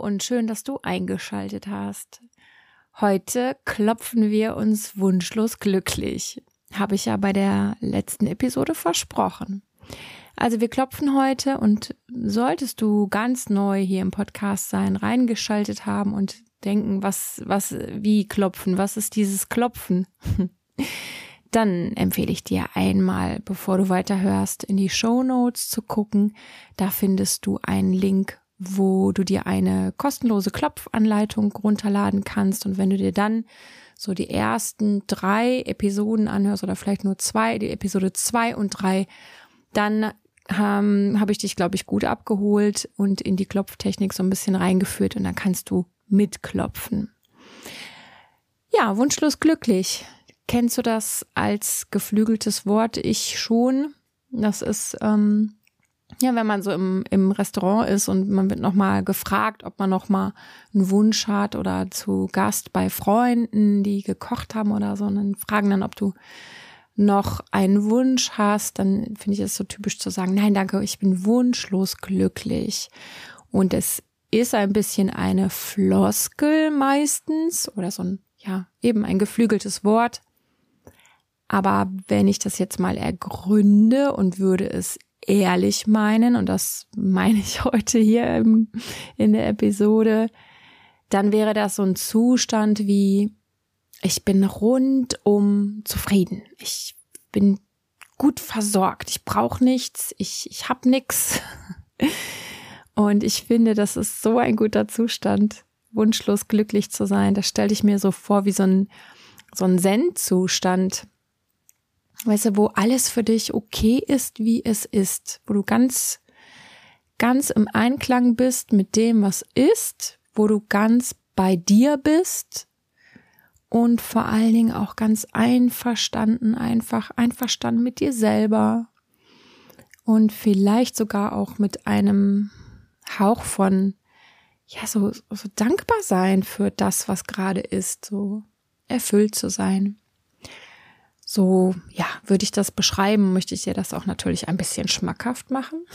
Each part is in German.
Und schön, dass du eingeschaltet hast. Heute klopfen wir uns wunschlos glücklich. Habe ich ja bei der letzten Episode versprochen. Also wir klopfen heute und solltest du ganz neu hier im Podcast sein, reingeschaltet haben und denken, was, was, wie klopfen, was ist dieses Klopfen? Dann empfehle ich dir einmal, bevor du weiterhörst, in die Show Notes zu gucken. Da findest du einen Link wo du dir eine kostenlose Klopfanleitung runterladen kannst. Und wenn du dir dann so die ersten drei Episoden anhörst oder vielleicht nur zwei, die Episode zwei und drei, dann ähm, habe ich dich, glaube ich, gut abgeholt und in die Klopftechnik so ein bisschen reingeführt und dann kannst du mitklopfen. Ja, wunschlos glücklich. Kennst du das als geflügeltes Wort? Ich schon. Das ist ähm, ja, wenn man so im, im Restaurant ist und man wird nochmal gefragt, ob man nochmal einen Wunsch hat oder zu Gast bei Freunden, die gekocht haben oder so, und dann fragen dann, ob du noch einen Wunsch hast, dann finde ich es so typisch zu sagen, nein, danke, ich bin wunschlos glücklich. Und es ist ein bisschen eine Floskel meistens oder so ein, ja, eben ein geflügeltes Wort. Aber wenn ich das jetzt mal ergründe und würde es ehrlich meinen, und das meine ich heute hier im, in der Episode, dann wäre das so ein Zustand wie, ich bin rundum zufrieden. Ich bin gut versorgt. Ich brauche nichts. Ich, ich habe nichts. Und ich finde, das ist so ein guter Zustand, wunschlos glücklich zu sein. Das stelle ich mir so vor wie so ein, so ein Zen-Zustand weißt du, wo alles für dich okay ist, wie es ist, wo du ganz, ganz im Einklang bist mit dem, was ist, wo du ganz bei dir bist und vor allen Dingen auch ganz einverstanden, einfach einverstanden mit dir selber und vielleicht sogar auch mit einem Hauch von, ja, so, so dankbar sein für das, was gerade ist, so erfüllt zu sein so, ja, würde ich das beschreiben, möchte ich dir das auch natürlich ein bisschen schmackhaft machen.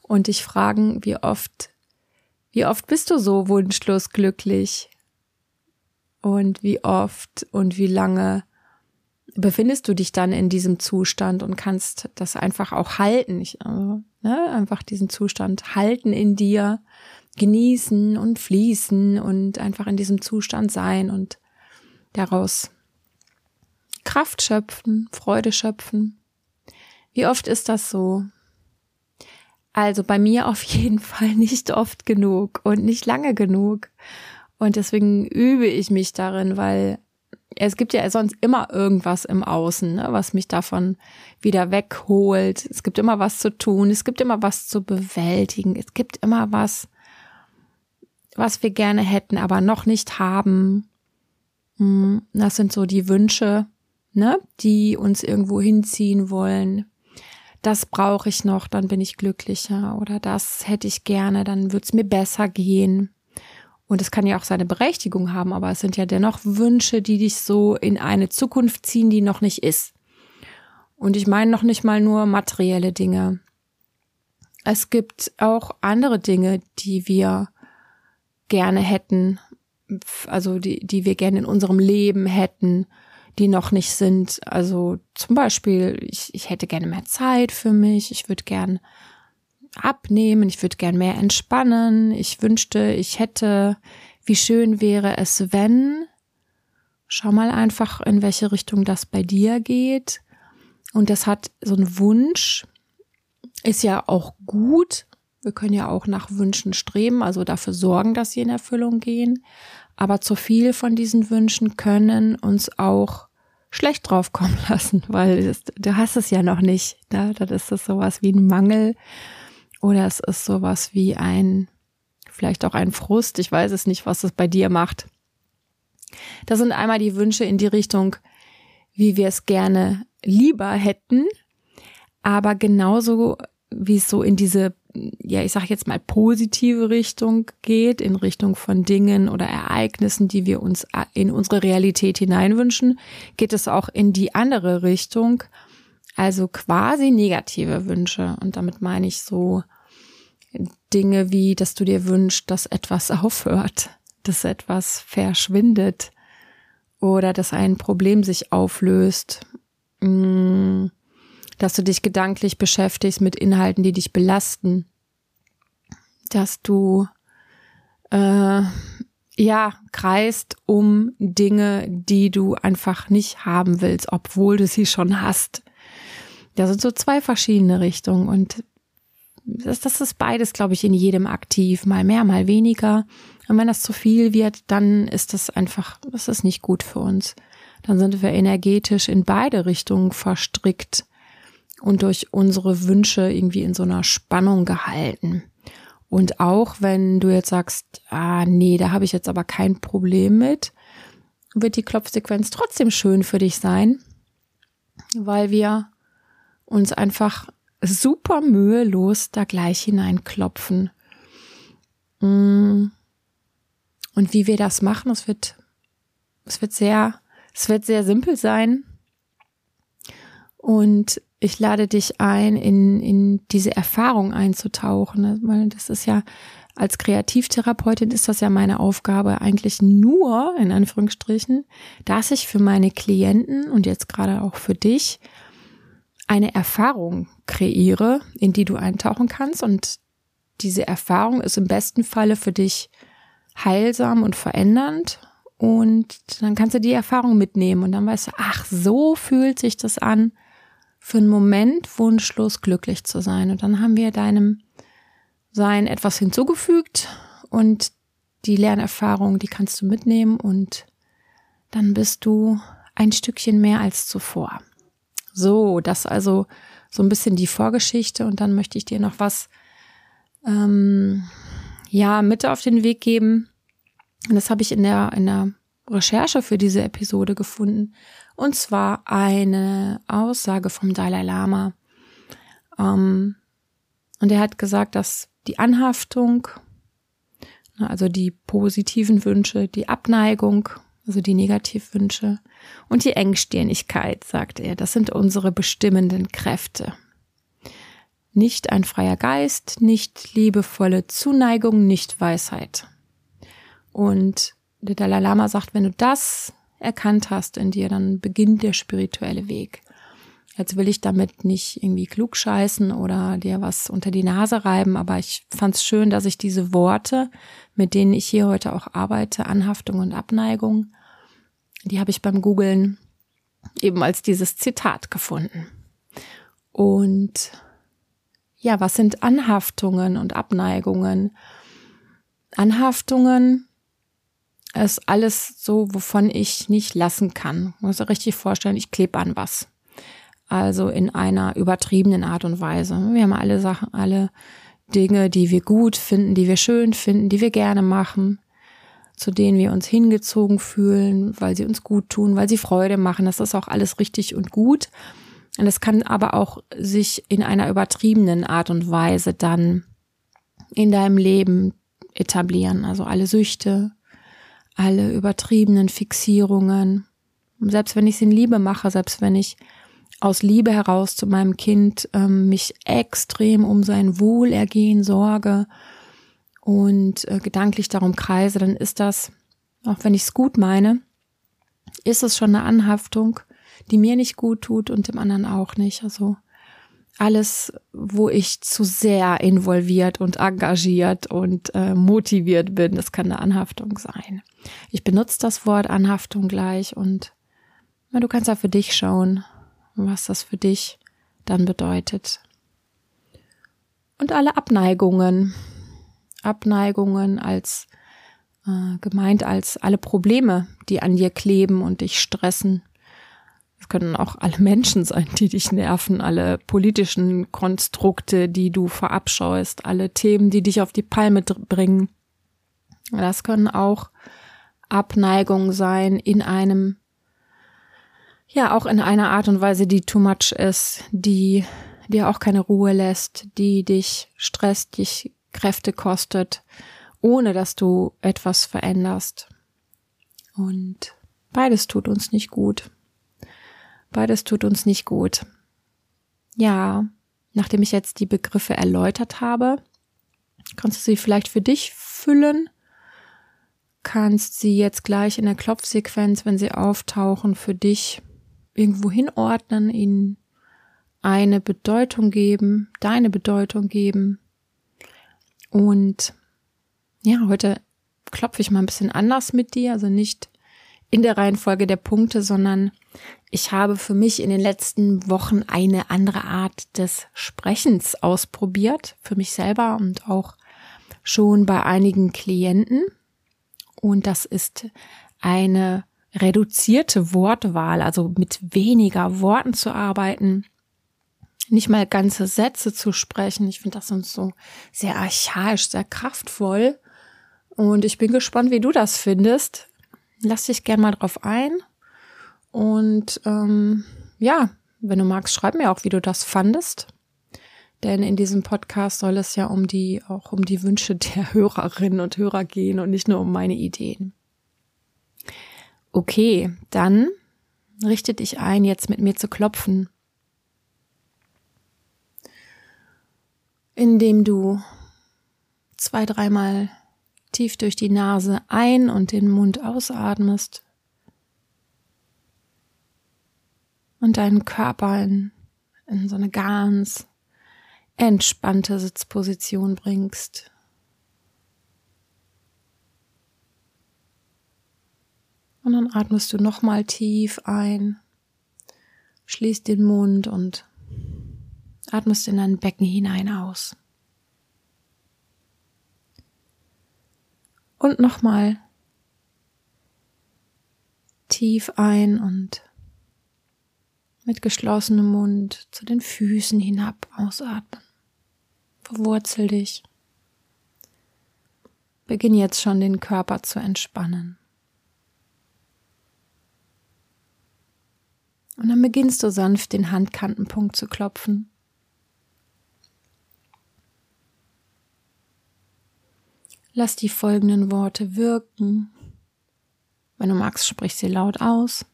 Und dich fragen, wie oft, wie oft bist du so wunschlos glücklich? Und wie oft und wie lange befindest du dich dann in diesem Zustand und kannst das einfach auch halten? Ich, also, ne, einfach diesen Zustand halten in dir, genießen und fließen und einfach in diesem Zustand sein und daraus Kraft schöpfen, Freude schöpfen. Wie oft ist das so? Also bei mir auf jeden Fall nicht oft genug und nicht lange genug. Und deswegen übe ich mich darin, weil es gibt ja sonst immer irgendwas im Außen, ne, was mich davon wieder wegholt. Es gibt immer was zu tun, es gibt immer was zu bewältigen, es gibt immer was, was wir gerne hätten, aber noch nicht haben. Hm, das sind so die Wünsche, ne, die uns irgendwo hinziehen wollen. Das brauche ich noch, dann bin ich glücklicher oder das hätte ich gerne, dann wird's mir besser gehen. Und es kann ja auch seine Berechtigung haben, aber es sind ja dennoch Wünsche, die dich so in eine Zukunft ziehen, die noch nicht ist. Und ich meine noch nicht mal nur materielle Dinge. Es gibt auch andere Dinge, die wir gerne hätten, also die, die wir gerne in unserem Leben hätten die noch nicht sind. Also zum Beispiel, ich, ich hätte gerne mehr Zeit für mich, ich würde gern abnehmen, ich würde gern mehr entspannen, ich wünschte, ich hätte, wie schön wäre es, wenn. Schau mal einfach, in welche Richtung das bei dir geht. Und das hat so ein Wunsch, ist ja auch gut. Wir können ja auch nach Wünschen streben, also dafür sorgen, dass sie in Erfüllung gehen. Aber zu viel von diesen Wünschen können uns auch schlecht draufkommen lassen, weil es, du hast es ja noch nicht. Ne? Dann ist es sowas wie ein Mangel oder es ist sowas wie ein, vielleicht auch ein Frust. Ich weiß es nicht, was es bei dir macht. Das sind einmal die Wünsche in die Richtung, wie wir es gerne lieber hätten, aber genauso wie es so in diese ja, ich sage jetzt mal positive Richtung geht, in Richtung von Dingen oder Ereignissen, die wir uns in unsere Realität hineinwünschen, geht es auch in die andere Richtung, also quasi negative Wünsche. Und damit meine ich so Dinge wie, dass du dir wünschst, dass etwas aufhört, dass etwas verschwindet oder dass ein Problem sich auflöst, mm, dass du dich gedanklich beschäftigst mit Inhalten, die dich belasten, dass du äh, ja kreist um Dinge, die du einfach nicht haben willst, obwohl du sie schon hast. Das sind so zwei verschiedene Richtungen und das, das ist beides, glaube ich, in jedem aktiv, mal mehr, mal weniger. Und wenn das zu viel wird, dann ist das einfach, das ist nicht gut für uns. Dann sind wir energetisch in beide Richtungen verstrickt und durch unsere Wünsche irgendwie in so einer Spannung gehalten. Und auch wenn du jetzt sagst, ah nee, da habe ich jetzt aber kein Problem mit, wird die Klopfsequenz trotzdem schön für dich sein, weil wir uns einfach super mühelos da gleich hineinklopfen. Mm. Und wie wir das machen, es wird, es wird sehr, es wird sehr simpel sein. Und ich lade dich ein, in, in diese Erfahrung einzutauchen. Weil das ist ja, als Kreativtherapeutin ist das ja meine Aufgabe eigentlich nur, in Anführungsstrichen, dass ich für meine Klienten und jetzt gerade auch für dich eine Erfahrung kreiere, in die du eintauchen kannst. Und diese Erfahrung ist im besten Falle für dich heilsam und verändernd. Und dann kannst du die Erfahrung mitnehmen und dann weißt du, ach, so fühlt sich das an, für einen Moment wunschlos glücklich zu sein. Und dann haben wir deinem Sein etwas hinzugefügt und die Lernerfahrung, die kannst du mitnehmen und dann bist du ein Stückchen mehr als zuvor. So, das also so ein bisschen die Vorgeschichte und dann möchte ich dir noch was ähm, ja mit auf den Weg geben. Und das habe ich in der in der Recherche für diese Episode gefunden und zwar eine Aussage vom Dalai Lama. Ähm, und er hat gesagt, dass die Anhaftung, also die positiven Wünsche, die Abneigung also die Negativwünsche und die Engstirnigkeit, sagt er, das sind unsere bestimmenden Kräfte. Nicht ein freier Geist, nicht liebevolle Zuneigung, nicht Weisheit. Und der Dalai Lama sagt, wenn du das erkannt hast in dir, dann beginnt der spirituelle Weg. Jetzt will ich damit nicht irgendwie klug scheißen oder dir was unter die Nase reiben, aber ich fand es schön, dass ich diese Worte, mit denen ich hier heute auch arbeite, Anhaftung und Abneigung, die habe ich beim Googlen eben als dieses Zitat gefunden. Und ja, was sind Anhaftungen und Abneigungen? Anhaftungen ist alles so, wovon ich nicht lassen kann. Ich muss mir richtig vorstellen, ich klebe an was also in einer übertriebenen Art und Weise. Wir haben alle Sachen, alle Dinge, die wir gut finden, die wir schön finden, die wir gerne machen, zu denen wir uns hingezogen fühlen, weil sie uns gut tun, weil sie Freude machen. Das ist auch alles richtig und gut. Und das kann aber auch sich in einer übertriebenen Art und Weise dann in deinem Leben etablieren. Also alle Süchte, alle übertriebenen Fixierungen. Selbst wenn ich es in Liebe mache, selbst wenn ich aus Liebe heraus zu meinem Kind ähm, mich extrem um sein Wohlergehen sorge und äh, gedanklich darum kreise, dann ist das, auch wenn ich es gut meine, ist es schon eine Anhaftung, die mir nicht gut tut und dem anderen auch nicht. Also alles, wo ich zu sehr involviert und engagiert und äh, motiviert bin, das kann eine Anhaftung sein. Ich benutze das Wort Anhaftung gleich und na, du kannst ja für dich schauen, was das für dich dann bedeutet. Und alle Abneigungen, Abneigungen als äh, gemeint als alle Probleme, die an dir kleben und dich stressen. Es können auch alle Menschen sein, die dich nerven, alle politischen Konstrukte, die du verabscheust, alle Themen, die dich auf die Palme bringen. Das können auch Abneigungen sein in einem ja, auch in einer Art und Weise, die too much ist, die dir auch keine Ruhe lässt, die dich stresst, dich Kräfte kostet, ohne dass du etwas veränderst. Und beides tut uns nicht gut. Beides tut uns nicht gut. Ja, nachdem ich jetzt die Begriffe erläutert habe, kannst du sie vielleicht für dich füllen, kannst sie jetzt gleich in der Klopfsequenz, wenn sie auftauchen, für dich irgendwo hinordnen, ihnen eine Bedeutung geben, deine Bedeutung geben. Und ja, heute klopfe ich mal ein bisschen anders mit dir, also nicht in der Reihenfolge der Punkte, sondern ich habe für mich in den letzten Wochen eine andere Art des Sprechens ausprobiert, für mich selber und auch schon bei einigen Klienten. Und das ist eine reduzierte Wortwahl, also mit weniger Worten zu arbeiten, nicht mal ganze Sätze zu sprechen. Ich finde das sonst so sehr archaisch, sehr kraftvoll. Und ich bin gespannt, wie du das findest. Lass dich gern mal drauf ein. Und ähm, ja, wenn du magst, schreib mir auch, wie du das fandest. Denn in diesem Podcast soll es ja um die, auch um die Wünsche der Hörerinnen und Hörer gehen und nicht nur um meine Ideen. Okay, dann richte dich ein, jetzt mit mir zu klopfen. Indem du zwei, dreimal tief durch die Nase ein und den Mund ausatmest und deinen Körper in, in so eine ganz entspannte Sitzposition bringst. Und dann atmest du nochmal tief ein, schließt den Mund und atmest in dein Becken hinein aus. Und nochmal tief ein und mit geschlossenem Mund zu den Füßen hinab ausatmen. Verwurzel dich. Beginn jetzt schon den Körper zu entspannen. Und dann beginnst du sanft den Handkantenpunkt zu klopfen. Lass die folgenden Worte wirken. Wenn du magst, sprich sie laut aus.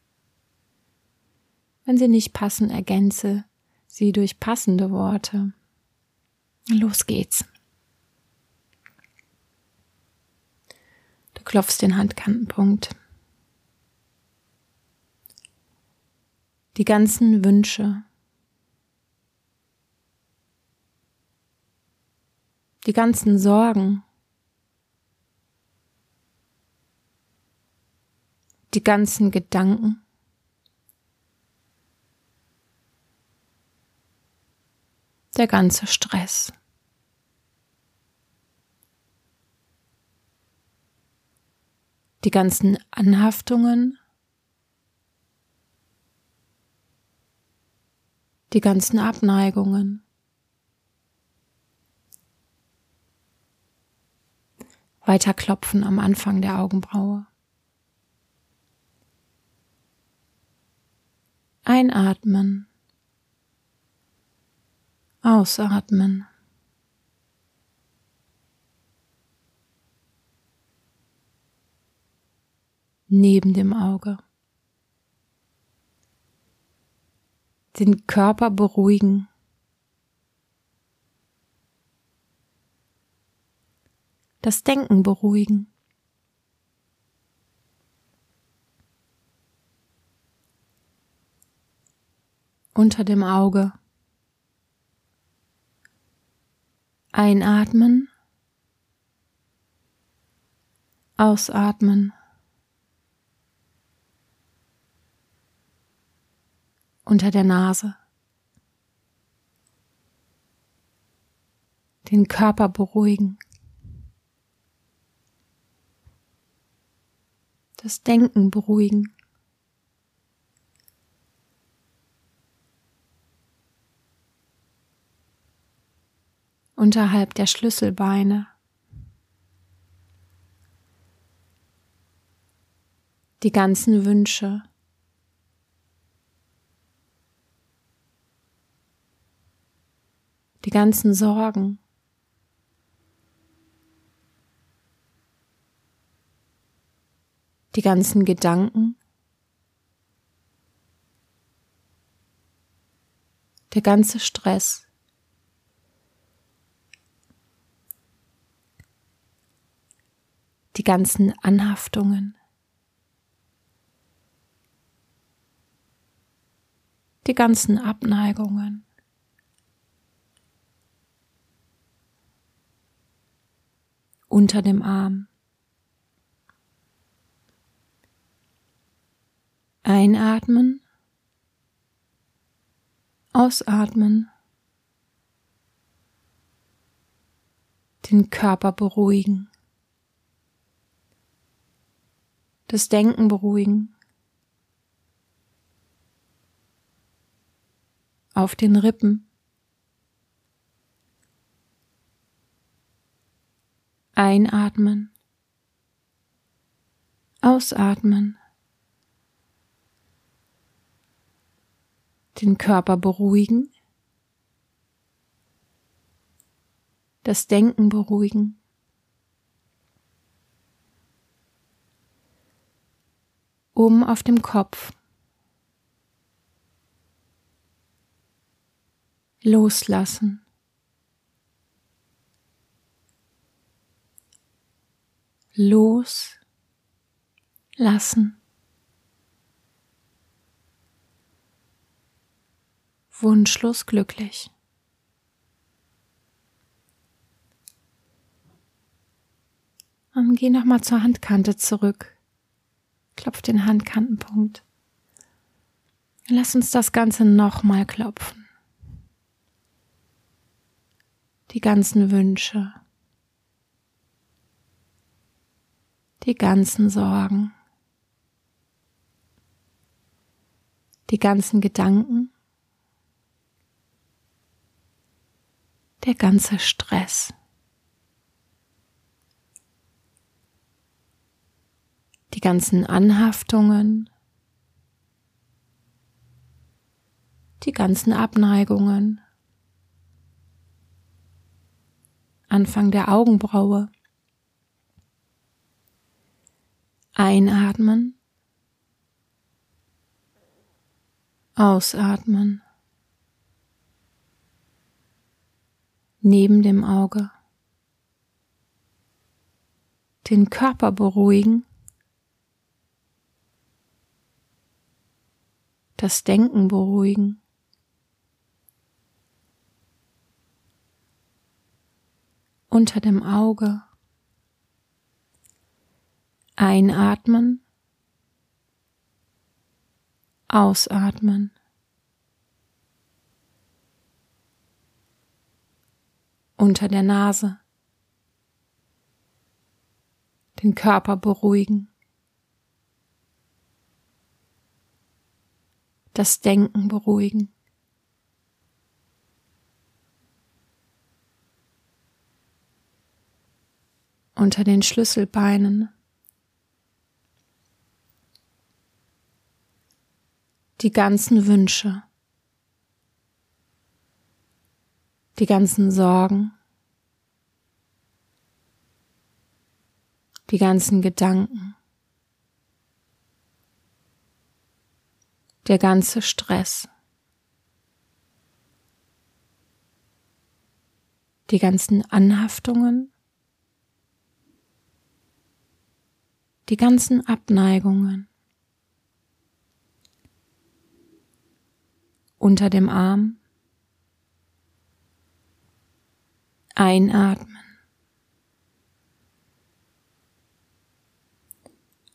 Wenn sie nicht passen, ergänze sie durch passende Worte. Los geht's. Du klopfst den Handkantenpunkt. Die ganzen Wünsche. Die ganzen Sorgen. Die ganzen Gedanken. Der ganze Stress. Die ganzen Anhaftungen. Die ganzen Abneigungen. Weiter klopfen am Anfang der Augenbraue. Einatmen. Ausatmen. Neben dem Auge. Den Körper beruhigen. Das Denken beruhigen. Unter dem Auge. Einatmen, ausatmen. Unter der Nase. Den Körper beruhigen. Das Denken beruhigen. Unterhalb der Schlüsselbeine. Die ganzen Wünsche. Die ganzen Sorgen. Die ganzen Gedanken. Der ganze Stress. Die ganzen Anhaftungen, die ganzen Abneigungen. Unter dem Arm. Einatmen. Ausatmen. Den Körper beruhigen. Das Denken beruhigen. Auf den Rippen. Einatmen. Ausatmen. den Körper beruhigen, das Denken beruhigen. Oben auf dem Kopf. Loslassen. Loslassen. wunschlos glücklich. Und geh nochmal zur Handkante zurück. Klopf den Handkantenpunkt. Lass uns das Ganze nochmal klopfen. Die ganzen Wünsche. Die ganzen Sorgen. Die ganzen Gedanken. der ganze Stress. Die ganzen Anhaftungen, die ganzen Abneigungen, Anfang der Augenbraue. Einatmen, ausatmen. neben dem Auge. Den Körper beruhigen. Das Denken beruhigen. Unter dem Auge. Einatmen. Ausatmen. unter der Nase, den Körper beruhigen, das Denken beruhigen. Unter den Schlüsselbeinen, die ganzen Wünsche, die ganzen Sorgen, die ganzen Gedanken, der ganze Stress, die ganzen Anhaftungen, die ganzen Abneigungen unter dem Arm, Einatmen.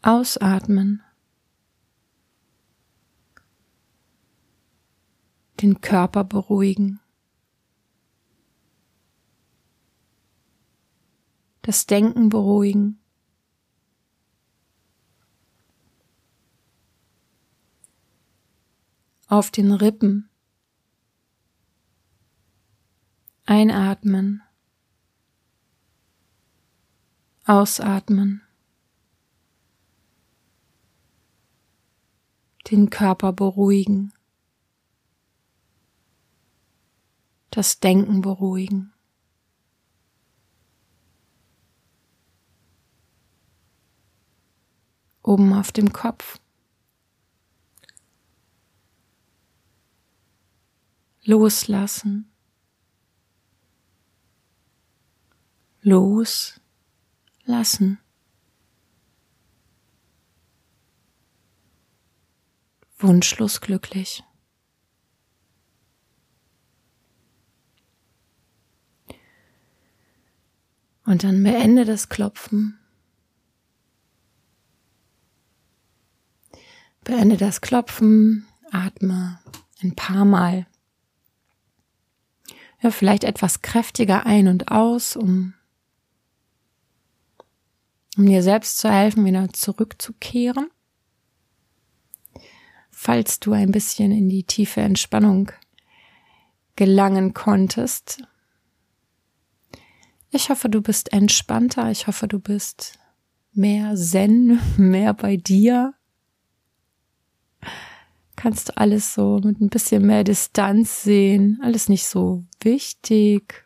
Ausatmen. Den Körper beruhigen. Das Denken beruhigen. Auf den Rippen. Einatmen. Ausatmen. Den Körper beruhigen. das Denken beruhigen. Oben auf dem Kopf. Loslassen. Loslassen. Wunschlos glücklich. Und dann beende das Klopfen. Beende das Klopfen, atme ein paar Mal. Ja, vielleicht etwas kräftiger ein und aus, um, um dir selbst zu helfen, wieder zurückzukehren. Falls du ein bisschen in die tiefe Entspannung gelangen konntest, ich hoffe, du bist entspannter. Ich hoffe, du bist mehr Zen, mehr bei dir. Kannst du alles so mit ein bisschen mehr Distanz sehen. Alles nicht so wichtig.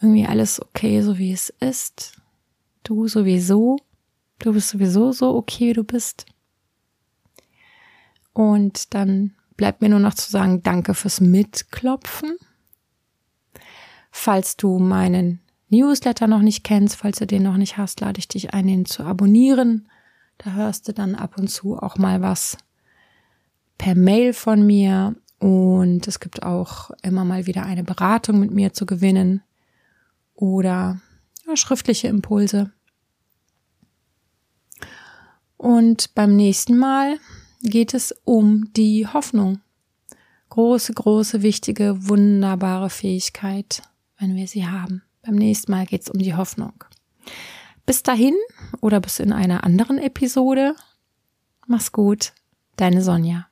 Irgendwie alles okay, so wie es ist. Du sowieso. Du bist sowieso so okay, du bist. Und dann bleibt mir nur noch zu sagen, danke fürs Mitklopfen. Falls du meinen Newsletter noch nicht kennst, falls du den noch nicht hast, lade ich dich ein, den zu abonnieren. Da hörst du dann ab und zu auch mal was per Mail von mir und es gibt auch immer mal wieder eine Beratung mit mir zu gewinnen oder ja, schriftliche Impulse. Und beim nächsten Mal geht es um die Hoffnung. Große, große, wichtige, wunderbare Fähigkeit, wenn wir sie haben. Beim nächsten Mal geht es um die Hoffnung. Bis dahin oder bis in einer anderen Episode. Mach's gut, deine Sonja.